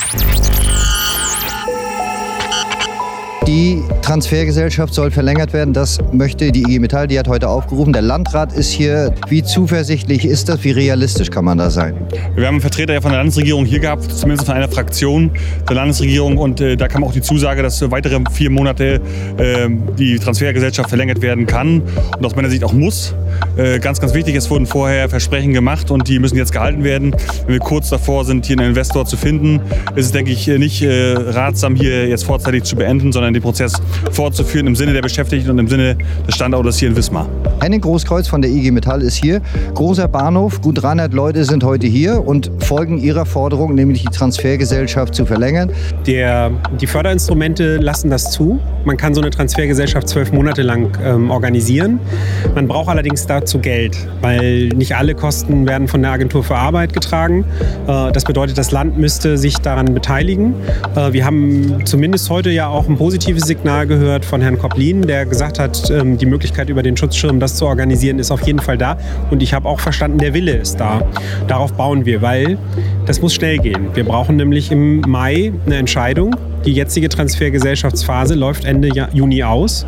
Thank you. Die Transfergesellschaft soll verlängert werden. Das möchte die IG Metall. Die hat heute aufgerufen. Der Landrat ist hier. Wie zuversichtlich ist das? Wie realistisch kann man da sein? Wir haben einen Vertreter von der Landesregierung hier gehabt, zumindest von einer Fraktion der Landesregierung. Und äh, da kam auch die Zusage, dass für weitere vier Monate äh, die Transfergesellschaft verlängert werden kann und aus meiner Sicht auch muss. Äh, ganz, ganz wichtig, es wurden vorher Versprechen gemacht und die müssen jetzt gehalten werden. Wenn wir kurz davor sind, hier einen Investor zu finden, ist es, denke ich, nicht äh, ratsam, hier jetzt vorzeitig zu beenden, sondern den Prozess fortzuführen im Sinne der Beschäftigten und im Sinne des Standortes hier in Wismar. Henning Großkreuz von der IG Metall ist hier. Großer Bahnhof, gut 300 Leute sind heute hier und folgen ihrer Forderung, nämlich die Transfergesellschaft zu verlängern. Der, die Förderinstrumente lassen das zu. Man kann so eine Transfergesellschaft zwölf Monate lang ähm, organisieren. Man braucht allerdings dazu Geld, weil nicht alle Kosten werden von der Agentur für Arbeit getragen. Äh, das bedeutet, das Land müsste sich daran beteiligen. Äh, wir haben zumindest heute ja auch ein positives Signal gehört von Herrn Koplin, der gesagt hat, ähm, die Möglichkeit über den Schutzschirm, das zu organisieren, ist auf jeden Fall da. Und ich habe auch verstanden, der Wille ist da. Darauf bauen wir, weil das muss schnell gehen. Wir brauchen nämlich im Mai eine Entscheidung. Die jetzige Transfergesellschaftsphase läuft Ende Juni aus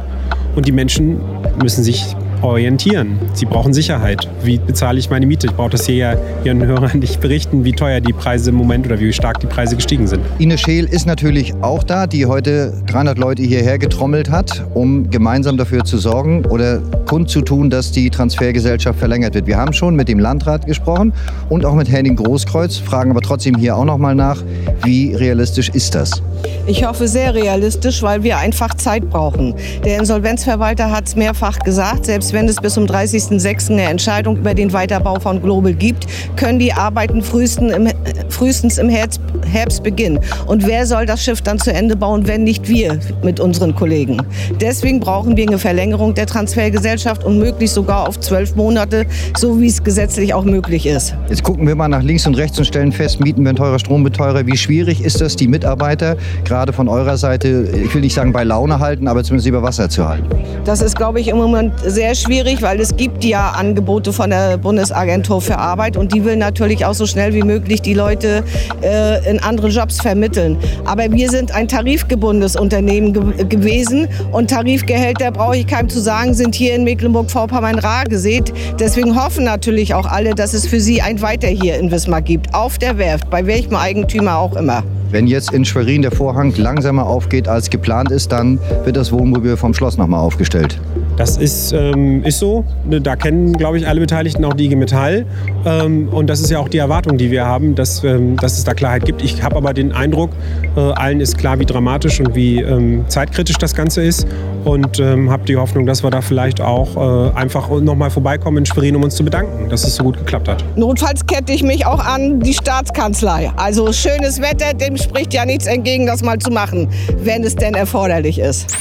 und die Menschen müssen sich orientieren. Sie brauchen Sicherheit. Wie bezahle ich meine Miete? Ich brauche das hier ja Ihren Hörern nicht berichten, wie teuer die Preise im Moment oder wie stark die Preise gestiegen sind. Ines Scheel ist natürlich auch da, die heute 300 Leute hierher getrommelt hat, um gemeinsam dafür zu sorgen oder kundzutun, dass die Transfergesellschaft verlängert wird. Wir haben schon mit dem Landrat gesprochen und auch mit Henning Großkreuz, fragen aber trotzdem hier auch noch mal nach, wie realistisch ist das? Ich hoffe sehr realistisch, weil wir einfach Zeit brauchen. Der Insolvenzverwalter hat es mehrfach gesagt, selbst wenn es bis zum 30.06. eine Entscheidung über den Weiterbau von Global gibt, können die Arbeiten frühestens im, frühestens im Herbst, Herbst beginnen. Und wer soll das Schiff dann zu Ende bauen, wenn nicht wir mit unseren Kollegen? Deswegen brauchen wir eine Verlängerung der Transfergesellschaft und möglichst sogar auf zwölf Monate, so wie es gesetzlich auch möglich ist. Jetzt gucken wir mal nach links und rechts und stellen fest, Mieten werden teurer, Strom wird teurer. Wie schwierig ist das, die Mitarbeiter gerade von eurer Seite, ich will nicht sagen bei Laune halten, aber zumindest über Wasser zu halten? Das ist, glaube ich, im Moment sehr schwierig, weil es gibt ja Angebote von der Bundesagentur für Arbeit und die will natürlich auch so schnell wie möglich die Leute äh, in andere Jobs vermitteln. Aber wir sind ein tarifgebundenes Unternehmen ge gewesen und Tarifgehälter, brauche ich keinem zu sagen, sind hier in Mecklenburg-Vorpommern rar gesät. Deswegen hoffen natürlich auch alle, dass es für sie ein Weiter hier in Wismar gibt, auf der Werft, bei welchem Eigentümer auch immer. Wenn jetzt in Schwerin der Vorhang langsamer aufgeht als geplant ist, dann wird das Wohnmobil vom Schloss nochmal aufgestellt. Das ist, ähm, ist so. Da kennen, glaube ich, alle Beteiligten auch die IG Metall. Ähm, und das ist ja auch die Erwartung, die wir haben, dass, ähm, dass es da Klarheit gibt. Ich habe aber den Eindruck, äh, allen ist klar, wie dramatisch und wie ähm, zeitkritisch das Ganze ist. Und ähm, habe die Hoffnung, dass wir da vielleicht auch äh, einfach nochmal vorbeikommen in Schwerin, um uns zu bedanken, dass es so gut geklappt hat. Notfalls kette ich mich auch an die Staatskanzlei. Also schönes Wetter, dem spricht ja nichts entgegen, das mal zu machen, wenn es denn erforderlich ist.